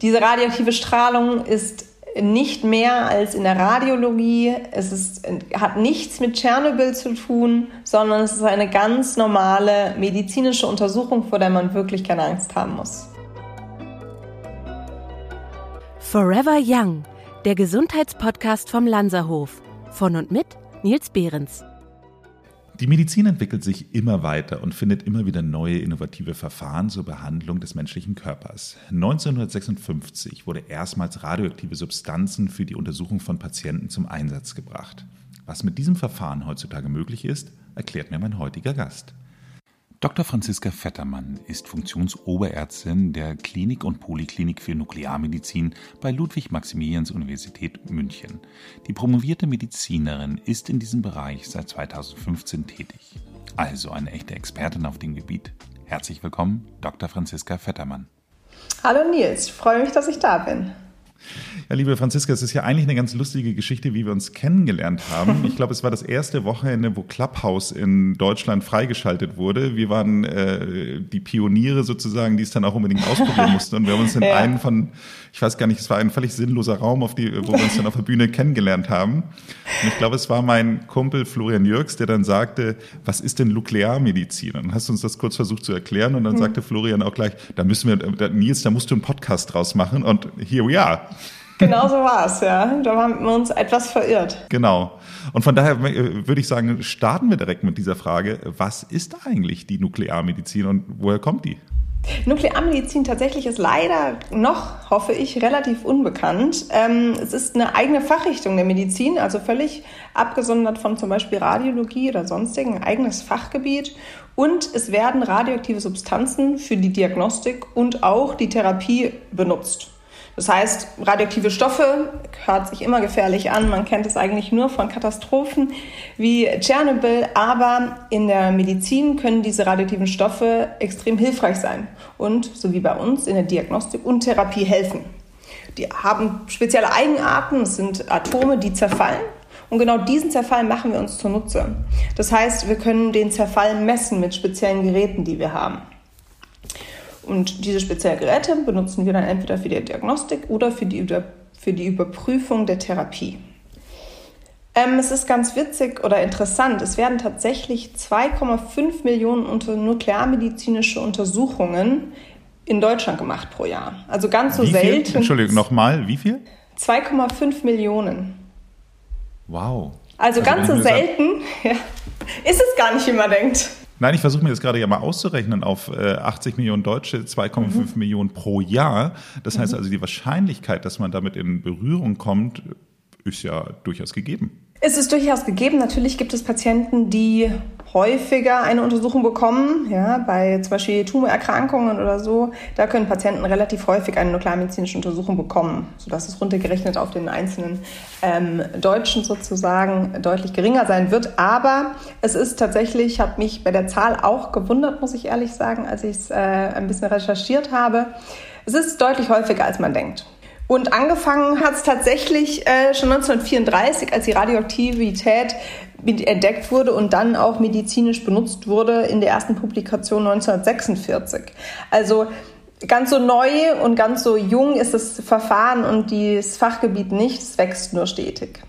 Diese radioaktive Strahlung ist nicht mehr als in der Radiologie. Es ist, hat nichts mit Tschernobyl zu tun, sondern es ist eine ganz normale medizinische Untersuchung, vor der man wirklich keine Angst haben muss. Forever Young, der Gesundheitspodcast vom Lanzerhof. Von und mit Nils Behrens. Die Medizin entwickelt sich immer weiter und findet immer wieder neue innovative Verfahren zur Behandlung des menschlichen Körpers. 1956 wurde erstmals radioaktive Substanzen für die Untersuchung von Patienten zum Einsatz gebracht. Was mit diesem Verfahren heutzutage möglich ist, erklärt mir mein heutiger Gast. Dr. Franziska Vettermann ist Funktionsoberärztin der Klinik und Poliklinik für Nuklearmedizin bei Ludwig-Maximilians-Universität München. Die promovierte Medizinerin ist in diesem Bereich seit 2015 tätig. Also eine echte Expertin auf dem Gebiet. Herzlich willkommen, Dr. Franziska Vettermann. Hallo Nils, freue mich, dass ich da bin. Ja, liebe Franziska, es ist ja eigentlich eine ganz lustige Geschichte, wie wir uns kennengelernt haben. Ich glaube, es war das erste Wochenende, wo Clubhouse in Deutschland freigeschaltet wurde. Wir waren äh, die Pioniere sozusagen, die es dann auch unbedingt ausprobieren mussten. Und wir haben uns in ja. einen von, ich weiß gar nicht, es war ein völlig sinnloser Raum, auf die, wo wir uns dann auf der Bühne kennengelernt haben. Und ich glaube, es war mein Kumpel Florian Jürgs, der dann sagte, was ist denn Nuklearmedizin? Und hast du uns das kurz versucht zu erklären. Und dann hm. sagte Florian auch gleich, da müssen wir, da, Nils, da musst du einen Podcast draus machen. Und here we are. Genau so war es, ja. Da haben wir uns etwas verirrt. Genau. Und von daher äh, würde ich sagen, starten wir direkt mit dieser Frage. Was ist eigentlich die Nuklearmedizin und woher kommt die? Nuklearmedizin tatsächlich ist leider noch, hoffe ich, relativ unbekannt. Ähm, es ist eine eigene Fachrichtung der Medizin, also völlig abgesondert von zum Beispiel Radiologie oder sonstigen, ein eigenes Fachgebiet. Und es werden radioaktive Substanzen für die Diagnostik und auch die Therapie benutzt. Das heißt, radioaktive Stoffe hört sich immer gefährlich an. Man kennt es eigentlich nur von Katastrophen wie Tschernobyl. Aber in der Medizin können diese radioaktiven Stoffe extrem hilfreich sein und, so wie bei uns, in der Diagnostik und Therapie helfen. Die haben spezielle Eigenarten. Es sind Atome, die zerfallen. Und genau diesen Zerfall machen wir uns zunutze. Das heißt, wir können den Zerfall messen mit speziellen Geräten, die wir haben. Und diese speziellen Geräte benutzen wir dann entweder für die Diagnostik oder für die, für die Überprüfung der Therapie. Ähm, es ist ganz witzig oder interessant, es werden tatsächlich 2,5 Millionen unter nuklearmedizinische Untersuchungen in Deutschland gemacht pro Jahr. Also ganz so wie selten. Viel? Entschuldigung, nochmal, wie viel? 2,5 Millionen. Wow. Also, also ganz so selten ja, ist es gar nicht, wie man denkt. Nein, ich versuche mir das gerade ja mal auszurechnen auf äh, 80 Millionen Deutsche, 2,5 mhm. Millionen pro Jahr. Das heißt mhm. also, die Wahrscheinlichkeit, dass man damit in Berührung kommt, ist ja durchaus gegeben. Es ist durchaus gegeben. Natürlich gibt es Patienten, die häufiger eine Untersuchung bekommen, ja, bei zum Beispiel Tumorerkrankungen oder so. Da können Patienten relativ häufig eine nuklearmedizinische Untersuchung bekommen, sodass es runtergerechnet auf den einzelnen ähm, Deutschen sozusagen deutlich geringer sein wird. Aber es ist tatsächlich, ich habe mich bei der Zahl auch gewundert, muss ich ehrlich sagen, als ich es äh, ein bisschen recherchiert habe. Es ist deutlich häufiger, als man denkt. Und angefangen hat es tatsächlich äh, schon 1934, als die Radioaktivität entdeckt wurde und dann auch medizinisch benutzt wurde in der ersten Publikation 1946. Also ganz so neu und ganz so jung ist das Verfahren und das Fachgebiet nicht, es wächst nur stetig.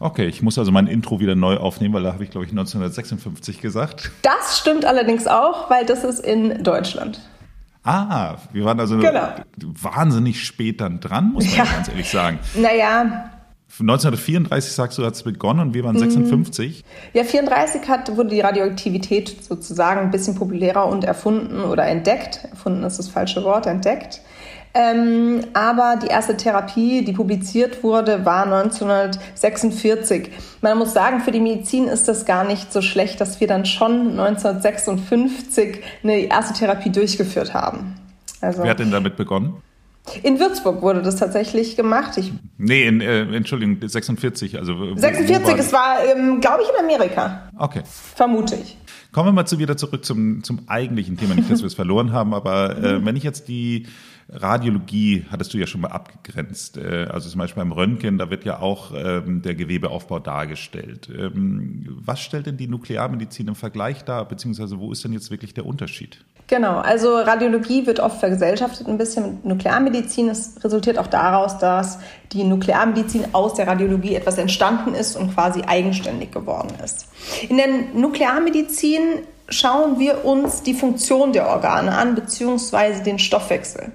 Okay, ich muss also mein Intro wieder neu aufnehmen, weil da habe ich, glaube ich, 1956 gesagt. Das stimmt allerdings auch, weil das ist in Deutschland. Ah, wir waren also genau. wahnsinnig spät dann dran, muss man ja. ganz ehrlich sagen. Naja. 1934, sagst du, hat es begonnen und wir waren 56. Mhm. Ja, 34 hat, wurde die Radioaktivität sozusagen ein bisschen populärer und erfunden oder entdeckt. Erfunden ist das falsche Wort, entdeckt. Ähm, aber die erste Therapie, die publiziert wurde, war 1946. Man muss sagen, für die Medizin ist das gar nicht so schlecht, dass wir dann schon 1956 eine erste Therapie durchgeführt haben. Also, Wer hat denn damit begonnen? In Würzburg wurde das tatsächlich gemacht. Ich nee, in, äh, Entschuldigung, 46. Also, 46, war es war, ähm, glaube ich, in Amerika. Okay. Vermute ich. Kommen wir mal zu, wieder zurück zum, zum eigentlichen Thema. Nicht, dass wir es verloren haben, aber äh, wenn ich jetzt die Radiologie hattest du ja schon mal abgegrenzt. Äh, also zum Beispiel beim Röntgen, da wird ja auch ähm, der Gewebeaufbau dargestellt. Ähm, was stellt denn die Nuklearmedizin im Vergleich dar, beziehungsweise wo ist denn jetzt wirklich der Unterschied? Genau, also Radiologie wird oft vergesellschaftet ein bisschen mit Nuklearmedizin. Es resultiert auch daraus, dass die Nuklearmedizin aus der Radiologie etwas entstanden ist und quasi eigenständig geworden ist. In der Nuklearmedizin schauen wir uns die Funktion der Organe an, beziehungsweise den Stoffwechsel.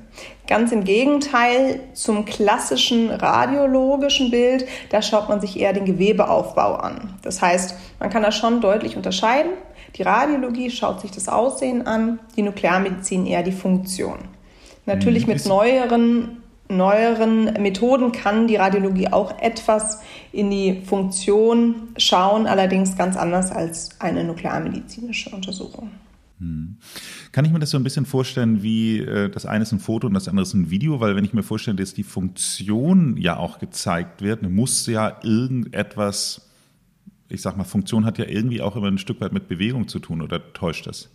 Ganz im Gegenteil zum klassischen radiologischen Bild, da schaut man sich eher den Gewebeaufbau an. Das heißt, man kann da schon deutlich unterscheiden. Die Radiologie schaut sich das Aussehen an, die Nuklearmedizin eher die Funktion. Natürlich mhm. mit neueren, neueren Methoden kann die Radiologie auch etwas in die Funktion schauen, allerdings ganz anders als eine nuklearmedizinische Untersuchung. Mhm. Kann ich mir das so ein bisschen vorstellen, wie äh, das eine ist ein Foto und das andere ist ein Video? Weil wenn ich mir vorstelle, dass die Funktion ja auch gezeigt wird, muss ja irgendetwas ich sag mal, Funktion hat ja irgendwie auch immer ein Stück weit mit Bewegung zu tun, oder täuscht das?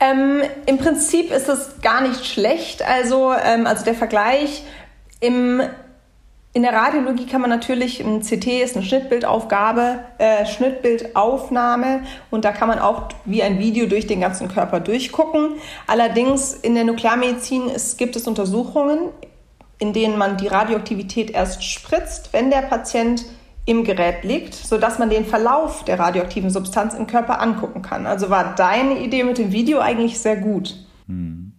Ähm, Im Prinzip ist es gar nicht schlecht. Also, ähm, also der Vergleich im in der Radiologie kann man natürlich, ein CT ist eine Schnittbildaufgabe, äh, Schnittbildaufnahme und da kann man auch wie ein Video durch den ganzen Körper durchgucken. Allerdings in der Nuklearmedizin ist, gibt es Untersuchungen, in denen man die Radioaktivität erst spritzt, wenn der Patient im Gerät liegt, sodass man den Verlauf der radioaktiven Substanz im Körper angucken kann. Also war deine Idee mit dem Video eigentlich sehr gut. Hm.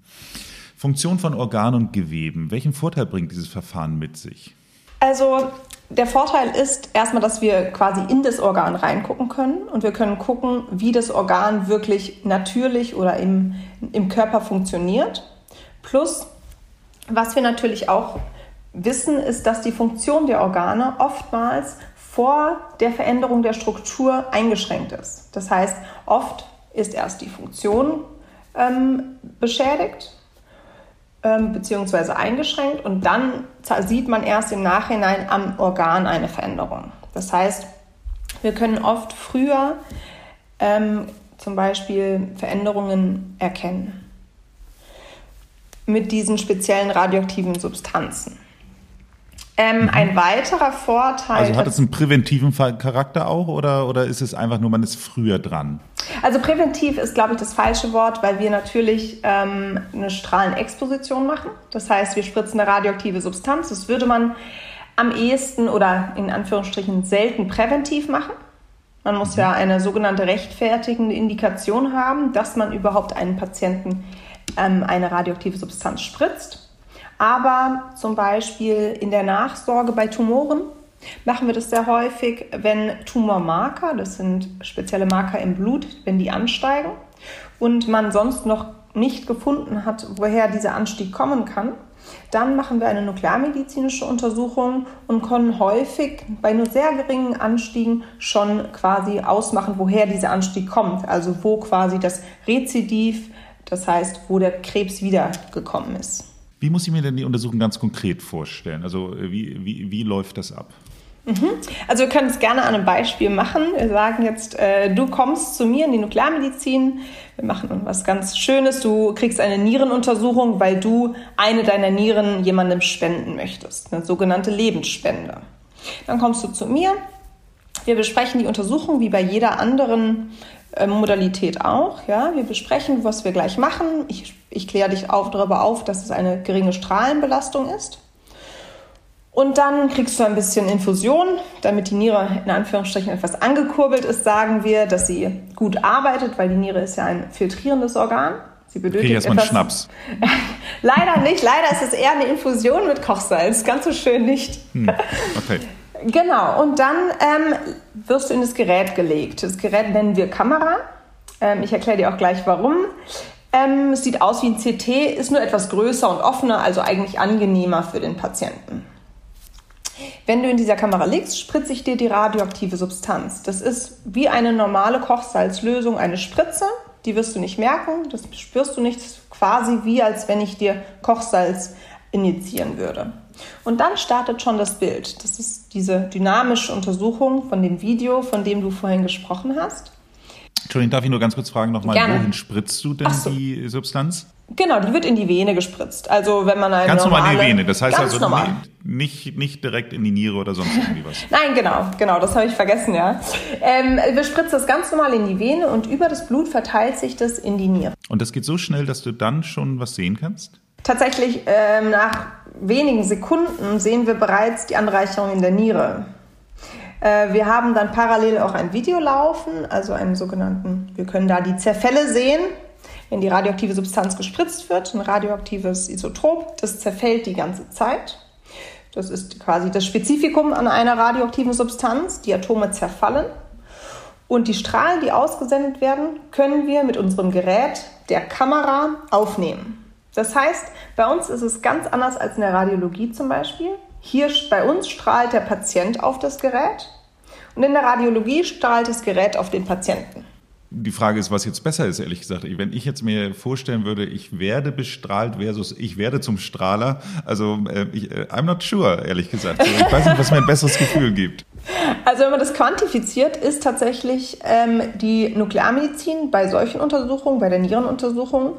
Funktion von Organen und Geweben. Welchen Vorteil bringt dieses Verfahren mit sich? Also der Vorteil ist erstmal, dass wir quasi in das Organ reingucken können und wir können gucken, wie das Organ wirklich natürlich oder im, im Körper funktioniert. Plus, was wir natürlich auch wissen, ist, dass die Funktion der Organe oftmals vor der Veränderung der Struktur eingeschränkt ist. Das heißt, oft ist erst die Funktion ähm, beschädigt ähm, bzw. eingeschränkt und dann sieht man erst im Nachhinein am Organ eine Veränderung. Das heißt, wir können oft früher ähm, zum Beispiel Veränderungen erkennen mit diesen speziellen radioaktiven Substanzen. Ähm, mhm. Ein weiterer Vorteil. Also hat es einen präventiven Charakter auch oder, oder ist es einfach nur, man ist früher dran? Also präventiv ist, glaube ich, das falsche Wort, weil wir natürlich ähm, eine Strahlenexposition machen. Das heißt, wir spritzen eine radioaktive Substanz. Das würde man am ehesten oder in Anführungsstrichen selten präventiv machen. Man muss ja eine sogenannte rechtfertigende Indikation haben, dass man überhaupt einen Patienten ähm, eine radioaktive Substanz spritzt. Aber zum Beispiel in der Nachsorge bei Tumoren machen wir das sehr häufig, wenn Tumormarker, das sind spezielle Marker im Blut, wenn die ansteigen und man sonst noch nicht gefunden hat, woher dieser Anstieg kommen kann, dann machen wir eine nuklearmedizinische Untersuchung und können häufig bei nur sehr geringen Anstiegen schon quasi ausmachen, woher dieser Anstieg kommt. Also wo quasi das Rezidiv, das heißt, wo der Krebs wiedergekommen ist. Wie muss ich mir denn die Untersuchung ganz konkret vorstellen? Also äh, wie, wie, wie läuft das ab? Mhm. Also wir können es gerne an einem Beispiel machen. Wir sagen jetzt, äh, du kommst zu mir in die Nuklearmedizin. Wir machen was ganz Schönes. Du kriegst eine Nierenuntersuchung, weil du eine deiner Nieren jemandem spenden möchtest. Eine sogenannte Lebensspende. Dann kommst du zu mir. Wir besprechen die Untersuchung wie bei jeder anderen äh, Modalität auch. Ja? Wir besprechen, was wir gleich machen. Ich, ich kläre dich auf, darüber auf, dass es eine geringe Strahlenbelastung ist. Und dann kriegst du ein bisschen Infusion, damit die Niere in Anführungsstrichen etwas angekurbelt ist, sagen wir, dass sie gut arbeitet, weil die Niere ist ja ein filtrierendes Organ. Sie benötigt okay, erstmal einen Schnaps. leider nicht, leider ist es eher eine Infusion mit Kochsalz. Ganz so schön nicht. Hm, okay. Genau, und dann ähm, wirst du in das Gerät gelegt. Das Gerät nennen wir Kamera. Ähm, ich erkläre dir auch gleich warum. Ähm, es sieht aus wie ein CT, ist nur etwas größer und offener, also eigentlich angenehmer für den Patienten. Wenn du in dieser Kamera liegst, spritze ich dir die radioaktive Substanz. Das ist wie eine normale Kochsalzlösung, eine Spritze. Die wirst du nicht merken, das spürst du nicht. Das ist quasi wie, als wenn ich dir Kochsalz injizieren würde. Und dann startet schon das Bild. Das ist diese dynamische Untersuchung von dem Video, von dem du vorhin gesprochen hast. Entschuldigung, darf ich nur ganz kurz fragen nochmal, wohin spritzt du denn so. die Substanz? Genau, die wird in die Vene gespritzt. Also wenn man eine ganz normale, normal in die Vene. Das heißt also normal. nicht nicht direkt in die Niere oder sonst irgendwie was. Nein, genau, genau. Das habe ich vergessen, ja. Ähm, wir spritzen das ganz normal in die Vene und über das Blut verteilt sich das in die Niere. Und das geht so schnell, dass du dann schon was sehen kannst? Tatsächlich ähm, nach wenigen Sekunden sehen wir bereits die Anreicherung in der Niere. Äh, wir haben dann parallel auch ein Video laufen, also einen sogenannten, wir können da die Zerfälle sehen, wenn die radioaktive Substanz gespritzt wird, ein radioaktives Isotop, das zerfällt die ganze Zeit. Das ist quasi das Spezifikum an einer radioaktiven Substanz. Die Atome zerfallen. Und die Strahlen, die ausgesendet werden, können wir mit unserem Gerät, der Kamera, aufnehmen. Das heißt, bei uns ist es ganz anders als in der Radiologie zum Beispiel. Hier bei uns strahlt der Patient auf das Gerät und in der Radiologie strahlt das Gerät auf den Patienten. Die Frage ist, was jetzt besser ist, ehrlich gesagt. Wenn ich jetzt mir vorstellen würde, ich werde bestrahlt versus ich werde zum Strahler, also äh, ich, äh, I'm not sure, ehrlich gesagt. Ich weiß nicht, was mir ein besseres Gefühl gibt. Also wenn man das quantifiziert, ist tatsächlich ähm, die Nuklearmedizin bei solchen Untersuchungen, bei der Nierenuntersuchung,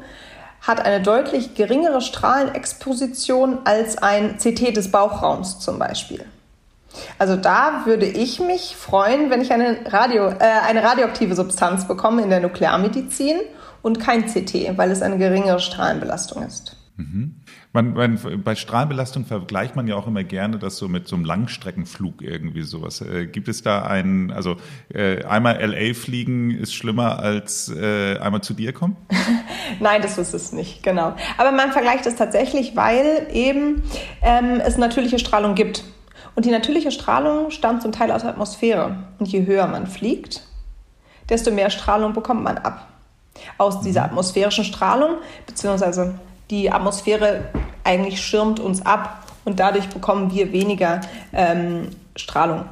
hat eine deutlich geringere Strahlenexposition als ein CT des Bauchraums zum Beispiel. Also da würde ich mich freuen, wenn ich eine, Radio, äh, eine radioaktive Substanz bekomme in der Nuklearmedizin und kein CT, weil es eine geringere Strahlenbelastung ist. Mhm. Man, man, bei Strahlenbelastung vergleicht man ja auch immer gerne das so mit so einem Langstreckenflug irgendwie sowas. Äh, gibt es da einen, also äh, einmal LA fliegen ist schlimmer als äh, einmal zu dir kommen? Nein, das ist es nicht, genau. Aber man vergleicht es tatsächlich, weil eben ähm, es natürliche Strahlung gibt. Und die natürliche Strahlung stammt zum Teil aus der Atmosphäre. Und je höher man fliegt, desto mehr Strahlung bekommt man ab. Aus dieser mhm. atmosphärischen Strahlung, beziehungsweise die Atmosphäre eigentlich schirmt uns ab und dadurch bekommen wir weniger ähm, Strahlung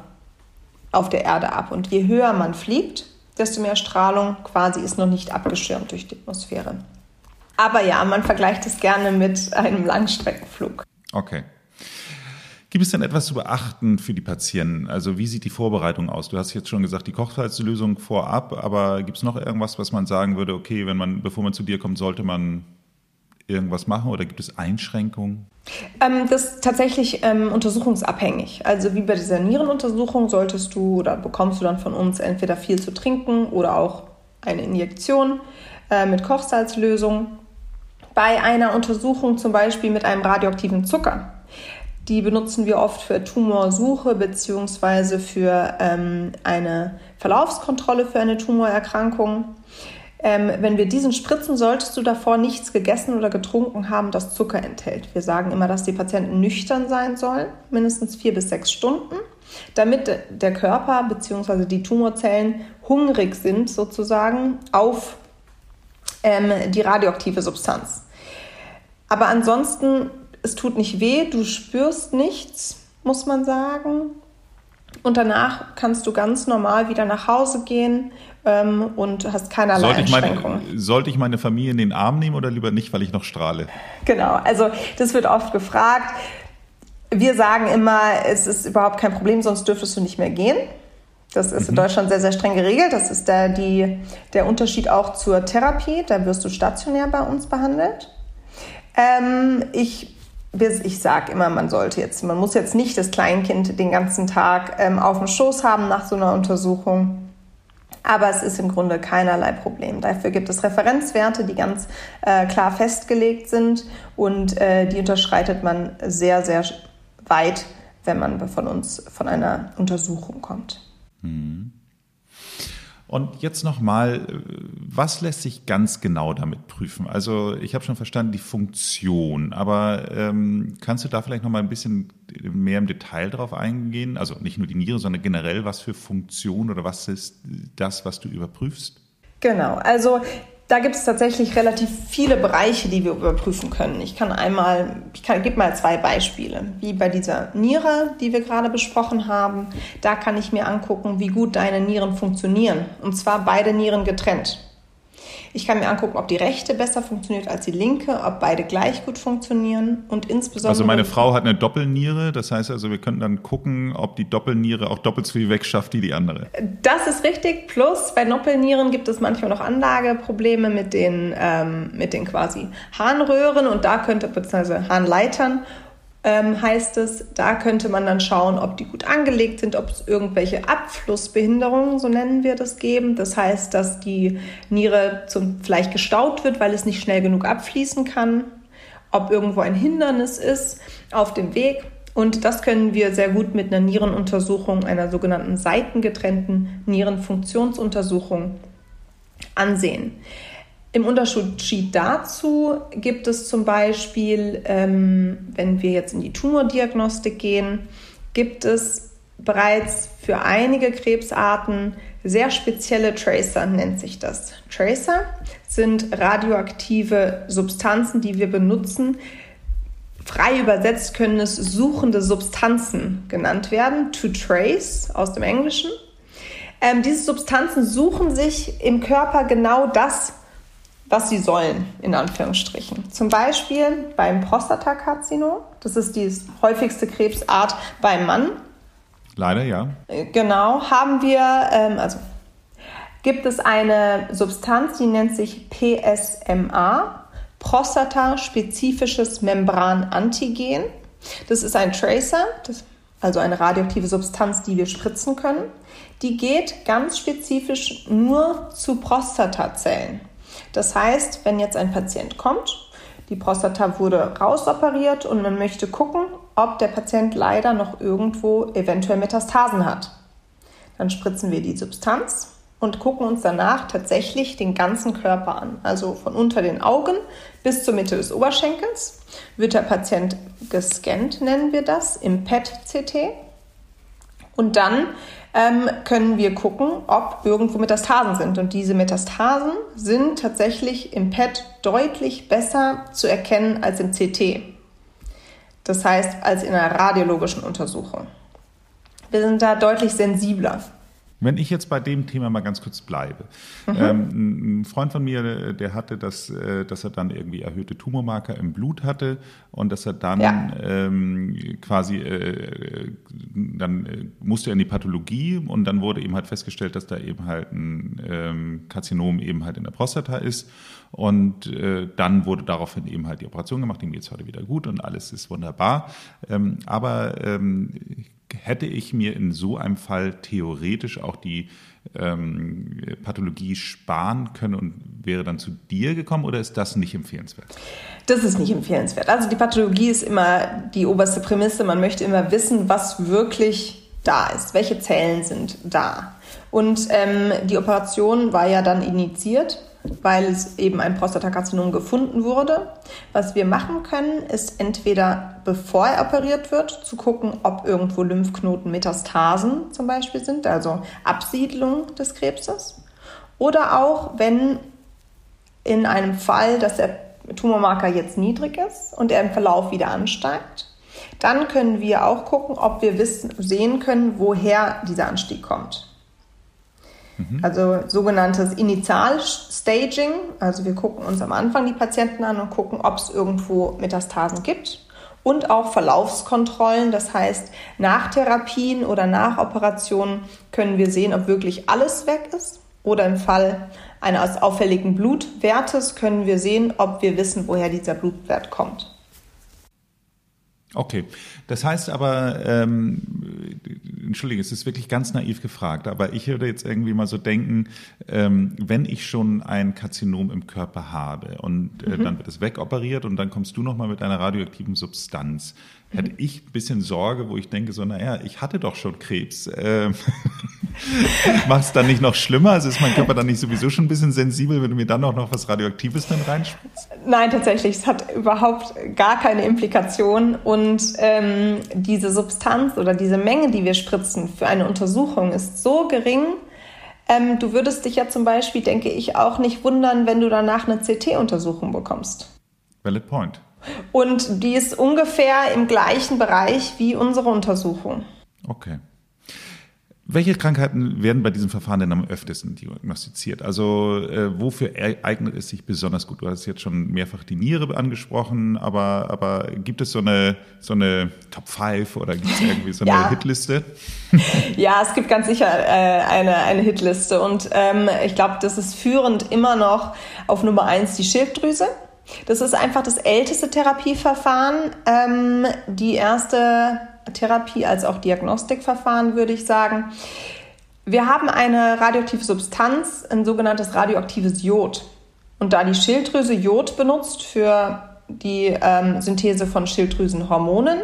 auf der Erde ab. Und je höher man fliegt, desto mehr Strahlung quasi ist noch nicht abgeschirmt durch die Atmosphäre. Aber ja, man vergleicht es gerne mit einem Langstreckenflug. Okay. Gibt es denn etwas zu beachten für die Patienten? Also wie sieht die Vorbereitung aus? Du hast jetzt schon gesagt, die Kochsalzlösung vorab, aber gibt es noch irgendwas, was man sagen würde, okay, wenn man, bevor man zu dir kommt, sollte man irgendwas machen oder gibt es Einschränkungen? Ähm, das ist tatsächlich ähm, untersuchungsabhängig. Also wie bei dieser Nierenuntersuchung solltest du oder bekommst du dann von uns entweder viel zu trinken oder auch eine Injektion äh, mit Kochsalzlösung. Bei einer Untersuchung zum Beispiel mit einem radioaktiven Zucker die benutzen wir oft für Tumorsuche bzw. für ähm, eine Verlaufskontrolle für eine Tumorerkrankung. Ähm, wenn wir diesen spritzen, solltest du davor nichts gegessen oder getrunken haben, das Zucker enthält. Wir sagen immer, dass die Patienten nüchtern sein sollen, mindestens vier bis sechs Stunden, damit der Körper bzw. die Tumorzellen hungrig sind sozusagen auf ähm, die radioaktive Substanz. Aber ansonsten es tut nicht weh, du spürst nichts, muss man sagen. Und danach kannst du ganz normal wieder nach Hause gehen ähm, und hast keinerlei sollte ich Einschränkungen. Meine, sollte ich meine Familie in den Arm nehmen oder lieber nicht, weil ich noch strahle? Genau, also das wird oft gefragt. Wir sagen immer, es ist überhaupt kein Problem, sonst dürftest du nicht mehr gehen. Das ist mhm. in Deutschland sehr, sehr streng geregelt. Das ist der, die, der Unterschied auch zur Therapie. Da wirst du stationär bei uns behandelt. Ähm, ich ich sage immer, man sollte jetzt, man muss jetzt nicht das Kleinkind den ganzen Tag ähm, auf dem Schoß haben nach so einer Untersuchung. Aber es ist im Grunde keinerlei Problem. Dafür gibt es Referenzwerte, die ganz äh, klar festgelegt sind und äh, die unterschreitet man sehr, sehr weit, wenn man von uns von einer Untersuchung kommt. Mhm. Und jetzt nochmal, was lässt sich ganz genau damit prüfen? Also ich habe schon verstanden die Funktion, aber ähm, kannst du da vielleicht nochmal ein bisschen mehr im Detail drauf eingehen? Also nicht nur die Niere, sondern generell, was für Funktion oder was ist das, was du überprüfst? Genau, also da gibt es tatsächlich relativ viele Bereiche, die wir überprüfen können. Ich kann einmal, ich kann, gebe mal zwei Beispiele. Wie bei dieser Niere, die wir gerade besprochen haben. Da kann ich mir angucken, wie gut deine Nieren funktionieren. Und zwar beide Nieren getrennt. Ich kann mir angucken, ob die rechte besser funktioniert als die linke, ob beide gleich gut funktionieren und insbesondere. Also meine Frau hat eine Doppelniere, das heißt also, wir könnten dann gucken, ob die Doppelniere auch doppelt so viel wegschafft wie die andere. Das ist richtig. Plus bei Doppelnieren gibt es manchmal noch Anlageprobleme mit den, ähm, mit den quasi Harnröhren und da könnte, beziehungsweise Harnleitern ähm, heißt es, da könnte man dann schauen, ob die gut angelegt sind, ob es irgendwelche Abflussbehinderungen, so nennen wir das, geben. Das heißt, dass die Niere zum, vielleicht gestaut wird, weil es nicht schnell genug abfließen kann, ob irgendwo ein Hindernis ist auf dem Weg. Und das können wir sehr gut mit einer Nierenuntersuchung, einer sogenannten seitengetrennten Nierenfunktionsuntersuchung ansehen. Im Unterschied dazu gibt es zum Beispiel, ähm, wenn wir jetzt in die Tumordiagnostik gehen, gibt es bereits für einige Krebsarten sehr spezielle Tracer, nennt sich das. Tracer sind radioaktive Substanzen, die wir benutzen. Frei übersetzt können es suchende Substanzen genannt werden, to trace aus dem Englischen. Ähm, diese Substanzen suchen sich im Körper genau das, was sie sollen, in Anführungsstrichen. Zum Beispiel beim Prostatakarzinom, das ist die häufigste Krebsart beim Mann. Leider, ja. Äh, genau, haben wir, ähm, also gibt es eine Substanz, die nennt sich PSMA, prostataspezifisches Membranantigen. Das ist ein Tracer, das, also eine radioaktive Substanz, die wir spritzen können. Die geht ganz spezifisch nur zu Prostatazellen. Das heißt, wenn jetzt ein Patient kommt, die Prostata wurde rausoperiert und man möchte gucken, ob der Patient leider noch irgendwo eventuell Metastasen hat. Dann spritzen wir die Substanz und gucken uns danach tatsächlich den ganzen Körper an. Also von unter den Augen bis zur Mitte des Oberschenkels wird der Patient gescannt, nennen wir das, im PET-CT. Und dann ähm, können wir gucken, ob irgendwo Metastasen sind. Und diese Metastasen sind tatsächlich im PET deutlich besser zu erkennen als im CT. Das heißt, als in einer radiologischen Untersuchung. Wir sind da deutlich sensibler. Wenn ich jetzt bei dem Thema mal ganz kurz bleibe. Mhm. Ähm, ein Freund von mir, der hatte das, äh, dass er dann irgendwie erhöhte Tumormarker im Blut hatte und dass er dann ja. ähm, quasi, äh, dann äh, musste er in die Pathologie und dann wurde eben halt festgestellt, dass da eben halt ein ähm, Karzinom eben halt in der Prostata ist. Und äh, dann wurde daraufhin eben halt die Operation gemacht, ihm geht es heute wieder gut und alles ist wunderbar. Ähm, aber ähm, hätte ich mir in so einem Fall theoretisch auch die ähm, Pathologie sparen können und wäre dann zu dir gekommen oder ist das nicht empfehlenswert? Das ist nicht empfehlenswert. Also die Pathologie ist immer die oberste Prämisse. Man möchte immer wissen, was wirklich da ist, welche Zellen sind da. Und ähm, die Operation war ja dann initiiert weil es eben ein Prostatakarzinom gefunden wurde. Was wir machen können, ist entweder bevor er operiert wird, zu gucken, ob irgendwo Lymphknoten Metastasen zum Beispiel sind, also Absiedlung des Krebses. Oder auch, wenn in einem Fall, dass der Tumormarker jetzt niedrig ist und er im Verlauf wieder ansteigt, dann können wir auch gucken, ob wir wissen, sehen können, woher dieser Anstieg kommt. Mhm. Also sogenanntes Initialstaging. Also wir gucken uns am Anfang die Patienten an und gucken, ob es irgendwo Metastasen gibt. Und auch Verlaufskontrollen, das heißt, nach Therapien oder nach Operationen können wir sehen, ob wirklich alles weg ist. Oder im Fall eines auffälligen Blutwertes können wir sehen, ob wir wissen, woher dieser Blutwert kommt. Okay, das heißt aber, ähm, entschuldige, es ist wirklich ganz naiv gefragt, aber ich würde jetzt irgendwie mal so denken, ähm, wenn ich schon ein Karzinom im Körper habe und äh, mhm. dann wird es wegoperiert und dann kommst du nochmal mit einer radioaktiven Substanz, hätte ich ein bisschen Sorge, wo ich denke so, naja, ich hatte doch schon Krebs. Ähm, Macht es dann nicht noch schlimmer? Also ist mein Körper dann nicht sowieso schon ein bisschen sensibel, wenn du mir dann auch noch was Radioaktives dann reinspritzt? Nein, tatsächlich. Es hat überhaupt gar keine Implikation. Und ähm, diese Substanz oder diese Menge, die wir spritzen für eine Untersuchung, ist so gering, ähm, du würdest dich ja zum Beispiel, denke ich, auch nicht wundern, wenn du danach eine CT-Untersuchung bekommst. Valid point. Und die ist ungefähr im gleichen Bereich wie unsere Untersuchung. Okay. Welche Krankheiten werden bei diesem Verfahren denn am öftesten diagnostiziert? Also äh, wofür eignet es sich besonders gut? Du hast jetzt schon mehrfach die Niere angesprochen, aber, aber gibt es so eine, so eine Top 5 oder gibt es irgendwie so eine ja. Hitliste? ja, es gibt ganz sicher äh, eine, eine Hitliste und ähm, ich glaube, das ist führend immer noch auf Nummer 1 die Schilddrüse. Das ist einfach das älteste Therapieverfahren. Ähm, die erste Therapie als auch Diagnostikverfahren, würde ich sagen. Wir haben eine radioaktive Substanz, ein sogenanntes radioaktives Jod. Und da die Schilddrüse Jod benutzt für die ähm, Synthese von Schilddrüsenhormonen,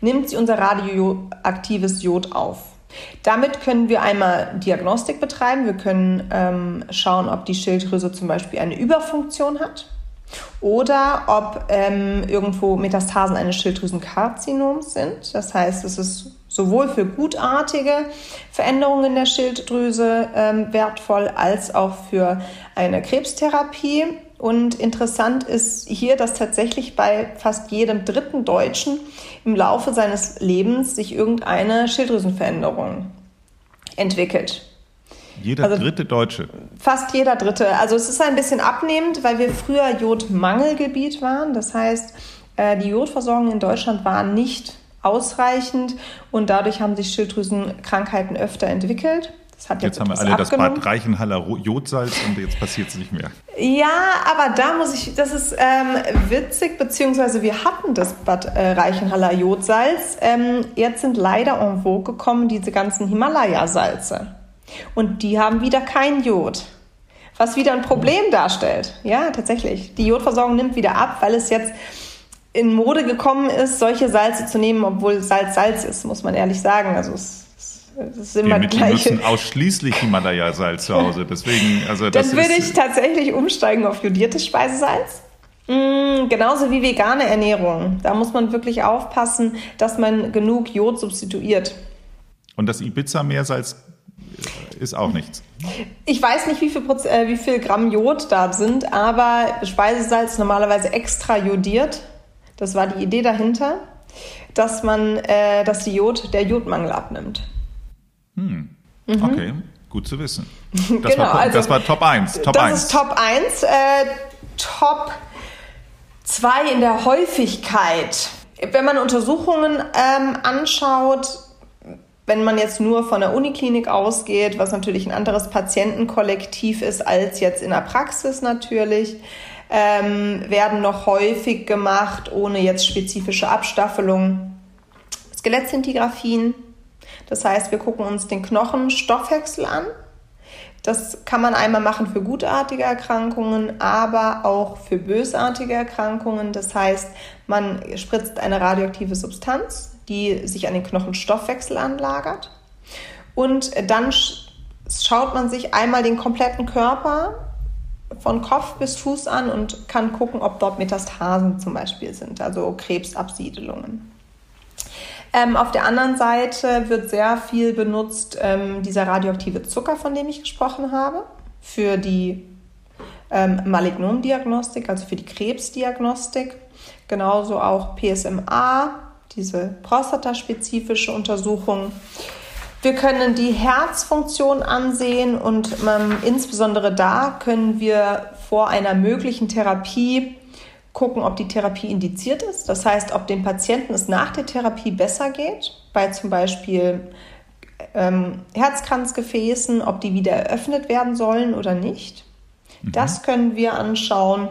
nimmt sie unser radioaktives Jod auf. Damit können wir einmal Diagnostik betreiben. Wir können ähm, schauen, ob die Schilddrüse zum Beispiel eine Überfunktion hat oder ob ähm, irgendwo Metastasen eines Schilddrüsenkarzinoms sind. Das heißt, es ist sowohl für gutartige Veränderungen in der Schilddrüse ähm, wertvoll als auch für eine Krebstherapie. Und interessant ist hier, dass tatsächlich bei fast jedem dritten Deutschen im Laufe seines Lebens sich irgendeine Schilddrüsenveränderung entwickelt. Jeder also dritte Deutsche. Fast jeder dritte. Also es ist ein bisschen abnehmend, weil wir früher Jodmangelgebiet waren. Das heißt, äh, die Jodversorgung in Deutschland war nicht ausreichend und dadurch haben sich Schilddrüsenkrankheiten öfter entwickelt. jetzt, jetzt haben wir alle abgenommen. das Bad Reichenhaller Jodsalz und jetzt passiert es nicht mehr. Ja, aber da muss ich, das ist ähm, witzig, beziehungsweise wir hatten das Bad äh, Reichenhaller Jodsalz. Ähm, jetzt sind leider en vogue gekommen diese ganzen Himalaya-Salze. Und die haben wieder kein Jod. Was wieder ein Problem darstellt. Ja, tatsächlich. Die Jodversorgung nimmt wieder ab, weil es jetzt in Mode gekommen ist, solche Salze zu nehmen, obwohl Salz Salz ist, muss man ehrlich sagen. Also es, immer Die gleich. nutzen ausschließlich Himalaya-Salz zu Hause. Deswegen, also das Dann würde ich tatsächlich umsteigen auf jodiertes Speisesalz. Mm, genauso wie vegane Ernährung. Da muss man wirklich aufpassen, dass man genug Jod substituiert. Und das Ibiza-Meersalz ist auch nichts. Ich weiß nicht, wie viel, Proz äh, wie viel Gramm Jod da sind, aber Speisesalz normalerweise extra jodiert. Das war die Idee dahinter, dass man, äh, dass die Jod, der Jodmangel abnimmt. Hm. Mhm. Okay, gut zu wissen. Das, genau, war, also, das war Top 1. Top das 1. ist Top 1. Äh, Top 2 in der Häufigkeit. Wenn man Untersuchungen ähm, anschaut, wenn man jetzt nur von der Uniklinik ausgeht, was natürlich ein anderes Patientenkollektiv ist als jetzt in der Praxis natürlich, ähm, werden noch häufig gemacht, ohne jetzt spezifische Abstaffelung, Skelettzintigraphien. Das heißt, wir gucken uns den Knochenstoffwechsel an. Das kann man einmal machen für gutartige Erkrankungen, aber auch für bösartige Erkrankungen. Das heißt, man spritzt eine radioaktive Substanz die sich an den Knochenstoffwechsel anlagert. Und dann schaut man sich einmal den kompletten Körper von Kopf bis Fuß an und kann gucken, ob dort Metastasen zum Beispiel sind, also Krebsabsiedelungen. Ähm, auf der anderen Seite wird sehr viel benutzt ähm, dieser radioaktive Zucker, von dem ich gesprochen habe, für die ähm, Malignomdiagnostik, also für die Krebsdiagnostik. Genauso auch PSMA, diese prostataspezifische Untersuchung. Wir können die Herzfunktion ansehen und ähm, insbesondere da können wir vor einer möglichen Therapie gucken, ob die Therapie indiziert ist. Das heißt, ob dem Patienten es nach der Therapie besser geht, bei zum Beispiel ähm, Herzkranzgefäßen, ob die wieder eröffnet werden sollen oder nicht. Mhm. Das können wir anschauen.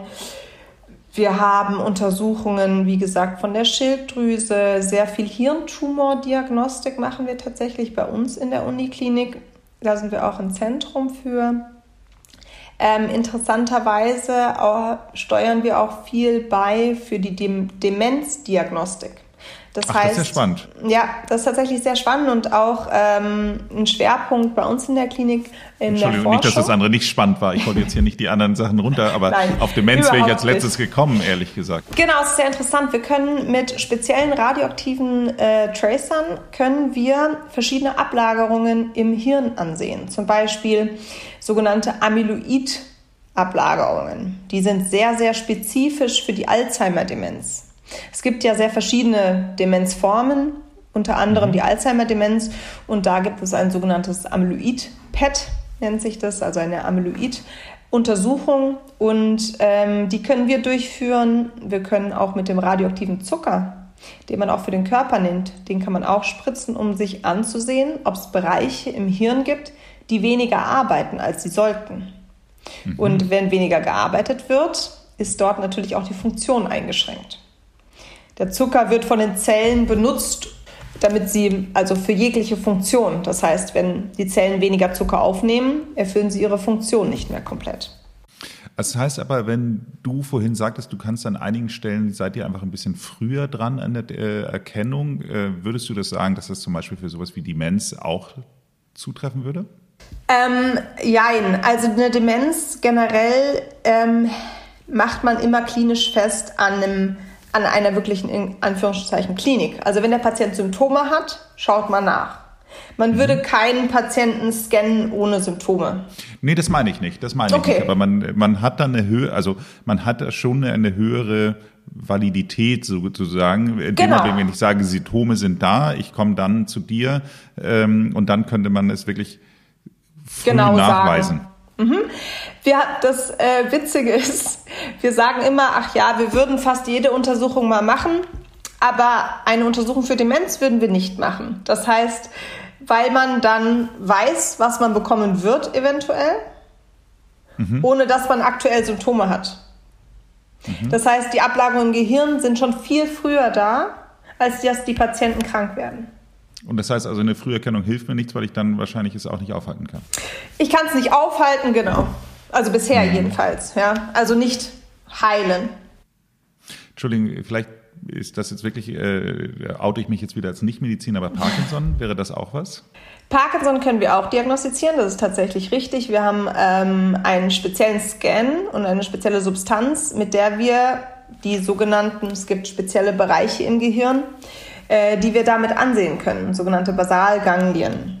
Wir haben Untersuchungen, wie gesagt, von der Schilddrüse. Sehr viel Hirntumordiagnostik machen wir tatsächlich bei uns in der Uniklinik. Da sind wir auch ein Zentrum für. Ähm, interessanterweise äh, steuern wir auch viel bei für die Dem Demenzdiagnostik. Das Ach, heißt, das ist ja spannend. Ja, das ist tatsächlich sehr spannend und auch ähm, ein Schwerpunkt bei uns in der Klinik in der Forschung. nicht, dass das andere nicht spannend war. Ich wollte jetzt hier nicht die anderen Sachen runter, aber Nein, auf Demenz wäre ich als letztes nicht. gekommen, ehrlich gesagt. Genau, es ist sehr interessant. Wir können mit speziellen radioaktiven äh, Tracern können wir verschiedene Ablagerungen im Hirn ansehen. Zum Beispiel sogenannte Amyloid Ablagerungen. Die sind sehr, sehr spezifisch für die Alzheimer-Demenz. Es gibt ja sehr verschiedene Demenzformen unter anderem mhm. die Alzheimer-Demenz. Und da gibt es ein sogenanntes Amyloid-PET, nennt sich das, also eine Amyloid-Untersuchung. Und ähm, die können wir durchführen. Wir können auch mit dem radioaktiven Zucker, den man auch für den Körper nimmt, den kann man auch spritzen, um sich anzusehen, ob es Bereiche im Hirn gibt, die weniger arbeiten, als sie sollten. Mhm. Und wenn weniger gearbeitet wird, ist dort natürlich auch die Funktion eingeschränkt. Der Zucker wird von den Zellen benutzt, damit sie also für jegliche Funktion, das heißt, wenn die Zellen weniger Zucker aufnehmen, erfüllen sie ihre Funktion nicht mehr komplett. Das heißt aber, wenn du vorhin sagtest, du kannst an einigen Stellen, seid ihr einfach ein bisschen früher dran an der äh, Erkennung, äh, würdest du das sagen, dass das zum Beispiel für sowas wie Demenz auch zutreffen würde? Ähm, jein, also eine Demenz generell ähm, macht man immer klinisch fest an, einem, an einer wirklichen, in Anführungszeichen, Klinik. Also wenn der Patient Symptome hat, schaut man nach. Man mhm. würde keinen Patienten scannen ohne Symptome. Nee, das meine ich nicht. Das meine okay. ich nicht. Aber man, man hat dann eine Höhe, also man hat schon eine höhere Validität sozusagen, genau. wenn ich sage, Symptome sind da, ich komme dann zu dir ähm, und dann könnte man es wirklich genau nachweisen. Sagen. Mhm. Wir, das äh, Witzige ist, wir sagen immer, ach ja, wir würden fast jede Untersuchung mal machen, aber eine Untersuchung für Demenz würden wir nicht machen. Das heißt, weil man dann weiß, was man bekommen wird eventuell, mhm. ohne dass man aktuell Symptome hat. Mhm. Das heißt, die Ablagerungen im Gehirn sind schon viel früher da, als dass die Patienten krank werden. Und das heißt also, eine Früherkennung hilft mir nichts, weil ich dann wahrscheinlich es auch nicht aufhalten kann. Ich kann es nicht aufhalten, genau. Also bisher mhm. jedenfalls, ja. Also nicht heilen. Entschuldigung, vielleicht ist das jetzt wirklich, äh, oute ich mich jetzt wieder als Nichtmediziner, aber Parkinson, wäre das auch was? Parkinson können wir auch diagnostizieren, das ist tatsächlich richtig. Wir haben ähm, einen speziellen Scan und eine spezielle Substanz, mit der wir die sogenannten, es gibt spezielle Bereiche im Gehirn, äh, die wir damit ansehen können, sogenannte Basalganglien.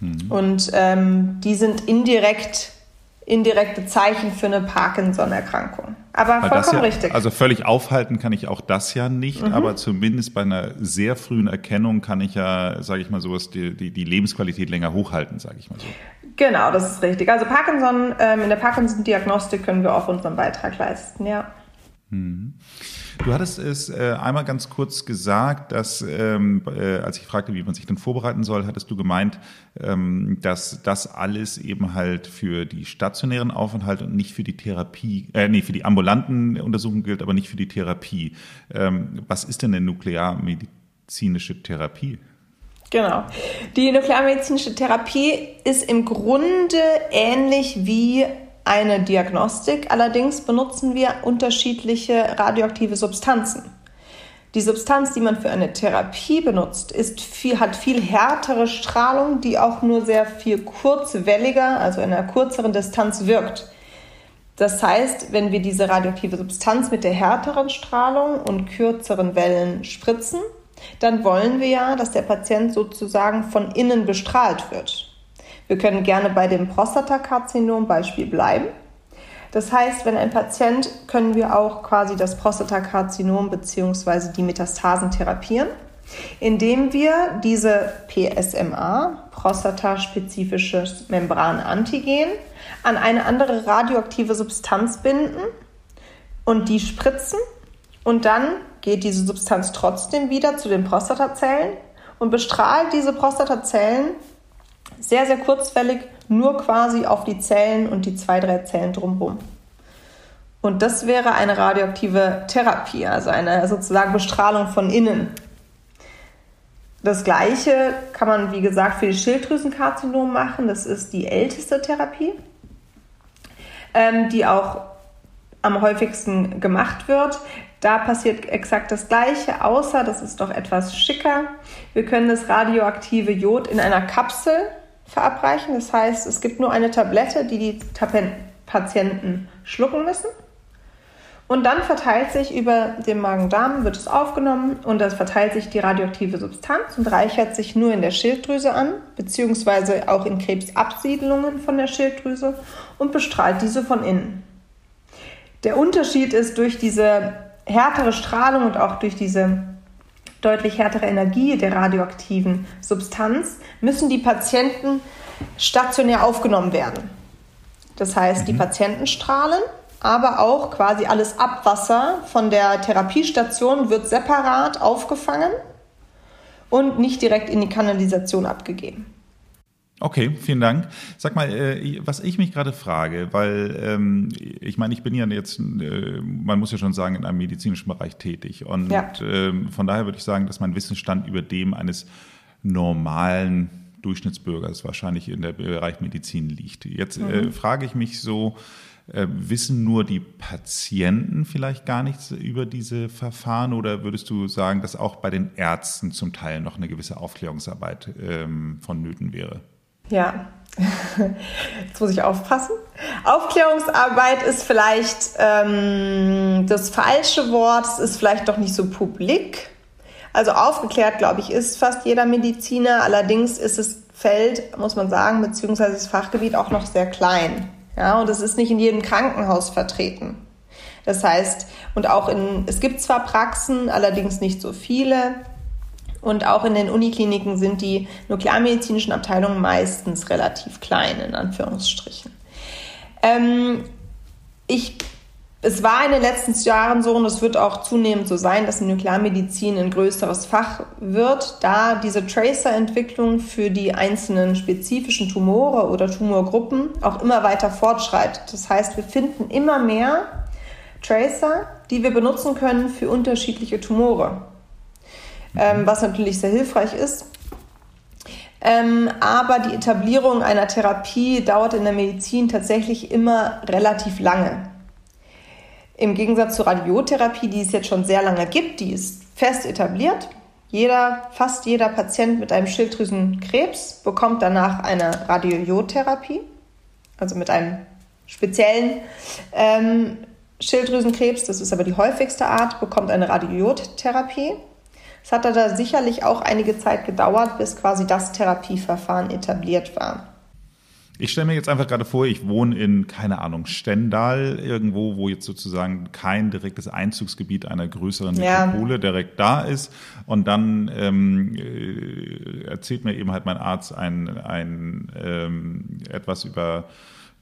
Mhm. Und ähm, die sind indirekt indirekte Zeichen für eine Parkinson-Erkrankung. Aber Weil vollkommen ja, richtig. Also völlig aufhalten kann ich auch das ja nicht, mhm. aber zumindest bei einer sehr frühen Erkennung kann ich ja, sage ich mal sowas, die, die, die Lebensqualität länger hochhalten, sage ich mal so. Genau, das ist richtig. Also Parkinson, ähm, in der Parkinson-Diagnostik können wir auch unseren Beitrag leisten, ja. Mhm. Du hattest es äh, einmal ganz kurz gesagt, dass, ähm, äh, als ich fragte, wie man sich denn vorbereiten soll, hattest du gemeint, ähm, dass das alles eben halt für die stationären Aufenthalte und nicht für die Therapie, äh, nee, für die ambulanten Untersuchungen gilt, aber nicht für die Therapie. Ähm, was ist denn eine nuklearmedizinische Therapie? Genau. Die nuklearmedizinische Therapie ist im Grunde ähnlich wie eine Diagnostik. Allerdings benutzen wir unterschiedliche radioaktive Substanzen. Die Substanz, die man für eine Therapie benutzt, ist viel, hat viel härtere Strahlung, die auch nur sehr viel kurzwelliger, also in einer kürzeren Distanz wirkt. Das heißt, wenn wir diese radioaktive Substanz mit der härteren Strahlung und kürzeren Wellen spritzen, dann wollen wir ja, dass der Patient sozusagen von innen bestrahlt wird. Wir können gerne bei dem Prostatakarzinom Beispiel bleiben. Das heißt, wenn ein Patient, können wir auch quasi das Prostatakarzinom bzw. die Metastasen therapieren, indem wir diese PSMA, prostataspezifisches Membranantigen, an eine andere radioaktive Substanz binden und die spritzen und dann geht diese Substanz trotzdem wieder zu den Prostatazellen und bestrahlt diese Prostatazellen sehr, sehr kurzfällig, nur quasi auf die Zellen und die zwei, drei Zellen drumherum. Und das wäre eine radioaktive Therapie, also eine sozusagen Bestrahlung von innen. Das gleiche kann man, wie gesagt, für die Schilddrüsenkarzinom machen. Das ist die älteste Therapie, ähm, die auch am häufigsten gemacht wird. Da passiert exakt das Gleiche, außer das ist doch etwas schicker. Wir können das radioaktive Jod in einer Kapsel verabreichen. Das heißt, es gibt nur eine Tablette, die die Patienten schlucken müssen. Und dann verteilt sich über den Magen-Darm, wird es aufgenommen und das verteilt sich die radioaktive Substanz und reichert sich nur in der Schilddrüse an, beziehungsweise auch in Krebsabsiedlungen von der Schilddrüse und bestrahlt diese von innen. Der Unterschied ist durch diese härtere Strahlung und auch durch diese deutlich härtere Energie der radioaktiven Substanz, müssen die Patienten stationär aufgenommen werden. Das heißt, mhm. die Patienten strahlen, aber auch quasi alles Abwasser von der Therapiestation wird separat aufgefangen und nicht direkt in die Kanalisation abgegeben. Okay, vielen Dank. Sag mal, äh, was ich mich gerade frage, weil ähm, ich meine, ich bin ja jetzt, äh, man muss ja schon sagen, in einem medizinischen Bereich tätig. Und ja. ähm, von daher würde ich sagen, dass mein Wissensstand über dem eines normalen Durchschnittsbürgers wahrscheinlich in der Bereich Medizin liegt. Jetzt äh, mhm. äh, frage ich mich so, äh, wissen nur die Patienten vielleicht gar nichts über diese Verfahren oder würdest du sagen, dass auch bei den Ärzten zum Teil noch eine gewisse Aufklärungsarbeit ähm, vonnöten wäre? Ja, jetzt muss ich aufpassen. Aufklärungsarbeit ist vielleicht ähm, das falsche Wort, es ist vielleicht doch nicht so publik. Also aufgeklärt, glaube ich, ist fast jeder Mediziner. Allerdings ist das Feld, muss man sagen, beziehungsweise das Fachgebiet auch noch sehr klein. Ja, und es ist nicht in jedem Krankenhaus vertreten. Das heißt, und auch in, es gibt zwar Praxen, allerdings nicht so viele. Und auch in den Unikliniken sind die nuklearmedizinischen Abteilungen meistens relativ klein, in Anführungsstrichen. Ähm, ich, es war in den letzten Jahren so, und es wird auch zunehmend so sein, dass die Nuklearmedizin ein größeres Fach wird, da diese Tracer-Entwicklung für die einzelnen spezifischen Tumore oder Tumorgruppen auch immer weiter fortschreitet. Das heißt, wir finden immer mehr Tracer, die wir benutzen können für unterschiedliche Tumore ähm, was natürlich sehr hilfreich ist. Ähm, aber die Etablierung einer Therapie dauert in der Medizin tatsächlich immer relativ lange. Im Gegensatz zur Radiotherapie, die es jetzt schon sehr lange gibt, die ist fest etabliert. Jeder, fast jeder Patient mit einem Schilddrüsenkrebs bekommt danach eine Radiotherapie, also mit einem speziellen ähm, Schilddrüsenkrebs, das ist aber die häufigste Art, bekommt eine Radiotherapie. Es hat da sicherlich auch einige Zeit gedauert, bis quasi das Therapieverfahren etabliert war. Ich stelle mir jetzt einfach gerade vor, ich wohne in, keine Ahnung, Stendal, irgendwo, wo jetzt sozusagen kein direktes Einzugsgebiet einer größeren Metropole ja. direkt da ist. Und dann ähm, äh, erzählt mir eben halt mein Arzt ein, ein ähm, etwas über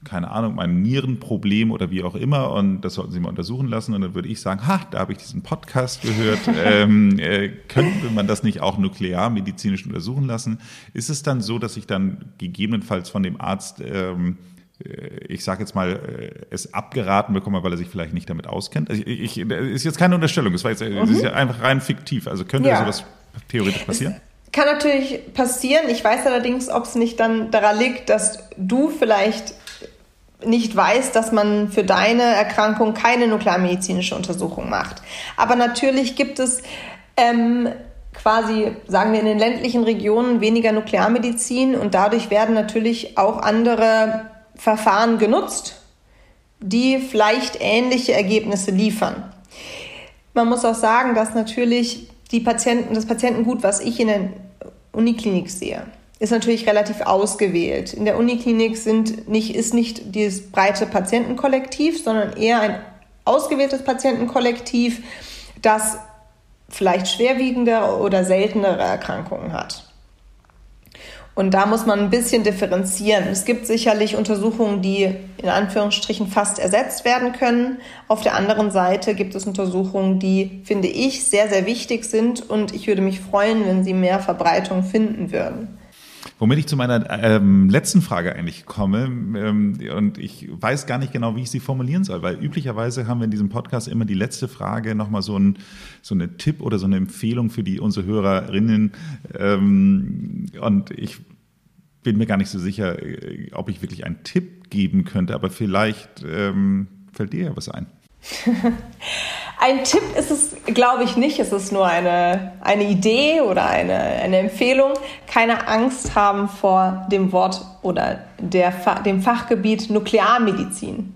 keine Ahnung, mein Nierenproblem oder wie auch immer und das sollten Sie mal untersuchen lassen und dann würde ich sagen, ha, da habe ich diesen Podcast gehört, ähm, äh, könnte man das nicht auch nuklearmedizinisch untersuchen lassen? Ist es dann so, dass ich dann gegebenenfalls von dem Arzt ähm, äh, ich sage jetzt mal, äh, es abgeraten bekomme, weil er sich vielleicht nicht damit auskennt. Also ich, ich, ist jetzt keine Unterstellung, das war jetzt mhm. das ist ja einfach rein fiktiv. Also könnte ja. sowas theoretisch passieren? Kann natürlich passieren. Ich weiß allerdings, ob es nicht dann daran liegt, dass du vielleicht nicht weiß, dass man für deine Erkrankung keine nuklearmedizinische Untersuchung macht. Aber natürlich gibt es ähm, quasi, sagen wir, in den ländlichen Regionen weniger Nuklearmedizin und dadurch werden natürlich auch andere Verfahren genutzt, die vielleicht ähnliche Ergebnisse liefern. Man muss auch sagen, dass natürlich die Patienten, das Patientengut, was ich in der Uniklinik sehe, ist natürlich relativ ausgewählt. In der Uniklinik sind nicht, ist nicht dieses breite Patientenkollektiv, sondern eher ein ausgewähltes Patientenkollektiv, das vielleicht schwerwiegende oder seltenere Erkrankungen hat. Und da muss man ein bisschen differenzieren. Es gibt sicherlich Untersuchungen, die in Anführungsstrichen fast ersetzt werden können. Auf der anderen Seite gibt es Untersuchungen, die, finde ich, sehr, sehr wichtig sind und ich würde mich freuen, wenn sie mehr Verbreitung finden würden. Womit ich zu meiner ähm, letzten Frage eigentlich komme, ähm, und ich weiß gar nicht genau, wie ich sie formulieren soll, weil üblicherweise haben wir in diesem Podcast immer die letzte Frage nochmal so ein so eine Tipp oder so eine Empfehlung für die unsere Hörerinnen. Ähm, und ich bin mir gar nicht so sicher, äh, ob ich wirklich einen Tipp geben könnte, aber vielleicht ähm, fällt dir ja was ein. Ein Tipp ist es, glaube ich, nicht. Es ist nur eine, eine Idee oder eine, eine Empfehlung. Keine Angst haben vor dem Wort oder der, dem Fachgebiet Nuklearmedizin.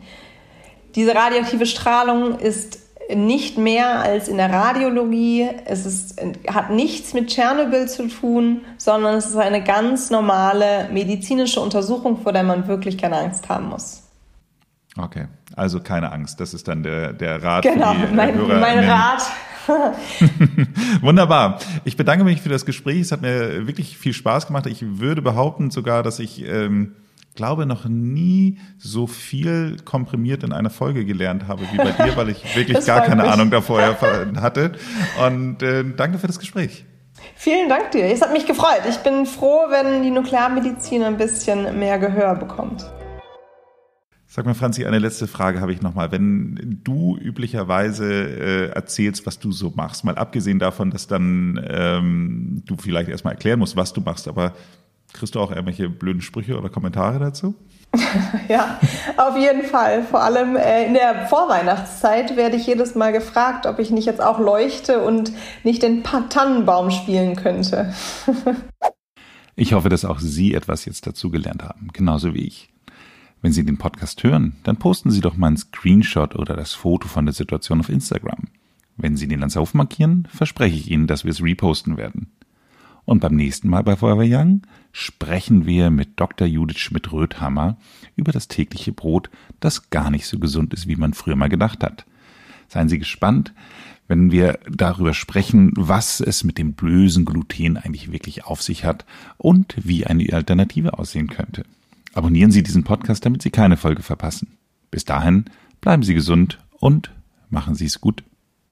Diese radioaktive Strahlung ist nicht mehr als in der Radiologie. Es ist, hat nichts mit Tschernobyl zu tun, sondern es ist eine ganz normale medizinische Untersuchung, vor der man wirklich keine Angst haben muss. Okay, also keine Angst. Das ist dann der, der Rat genau, für die mein, Hörer mein Rat. Wunderbar. Ich bedanke mich für das Gespräch. Es hat mir wirklich viel Spaß gemacht. Ich würde behaupten sogar, dass ich ähm, glaube, noch nie so viel komprimiert in einer Folge gelernt habe wie bei dir, weil ich wirklich gar keine mich. Ahnung davor hatte. Und äh, danke für das Gespräch. Vielen Dank dir. Es hat mich gefreut. Ich bin froh, wenn die Nuklearmedizin ein bisschen mehr Gehör bekommt. Sag mal, Franzi, eine letzte Frage habe ich nochmal. Wenn du üblicherweise äh, erzählst, was du so machst, mal abgesehen davon, dass dann ähm, du vielleicht erstmal erklären musst, was du machst, aber kriegst du auch irgendwelche blöden Sprüche oder Kommentare dazu? ja, auf jeden Fall. Vor allem äh, in der Vorweihnachtszeit werde ich jedes Mal gefragt, ob ich nicht jetzt auch leuchte und nicht den Tannenbaum spielen könnte. ich hoffe, dass auch Sie etwas jetzt dazu gelernt haben, genauso wie ich. Wenn Sie den Podcast hören, dann posten Sie doch mal einen Screenshot oder das Foto von der Situation auf Instagram. Wenn Sie den Landshof markieren, verspreche ich Ihnen, dass wir es reposten werden. Und beim nächsten Mal bei Forever Young sprechen wir mit Dr. Judith Schmidt-Röthammer über das tägliche Brot, das gar nicht so gesund ist, wie man früher mal gedacht hat. Seien Sie gespannt, wenn wir darüber sprechen, was es mit dem bösen Gluten eigentlich wirklich auf sich hat und wie eine Alternative aussehen könnte. Abonnieren Sie diesen Podcast, damit Sie keine Folge verpassen. Bis dahin bleiben Sie gesund und machen Sie es gut.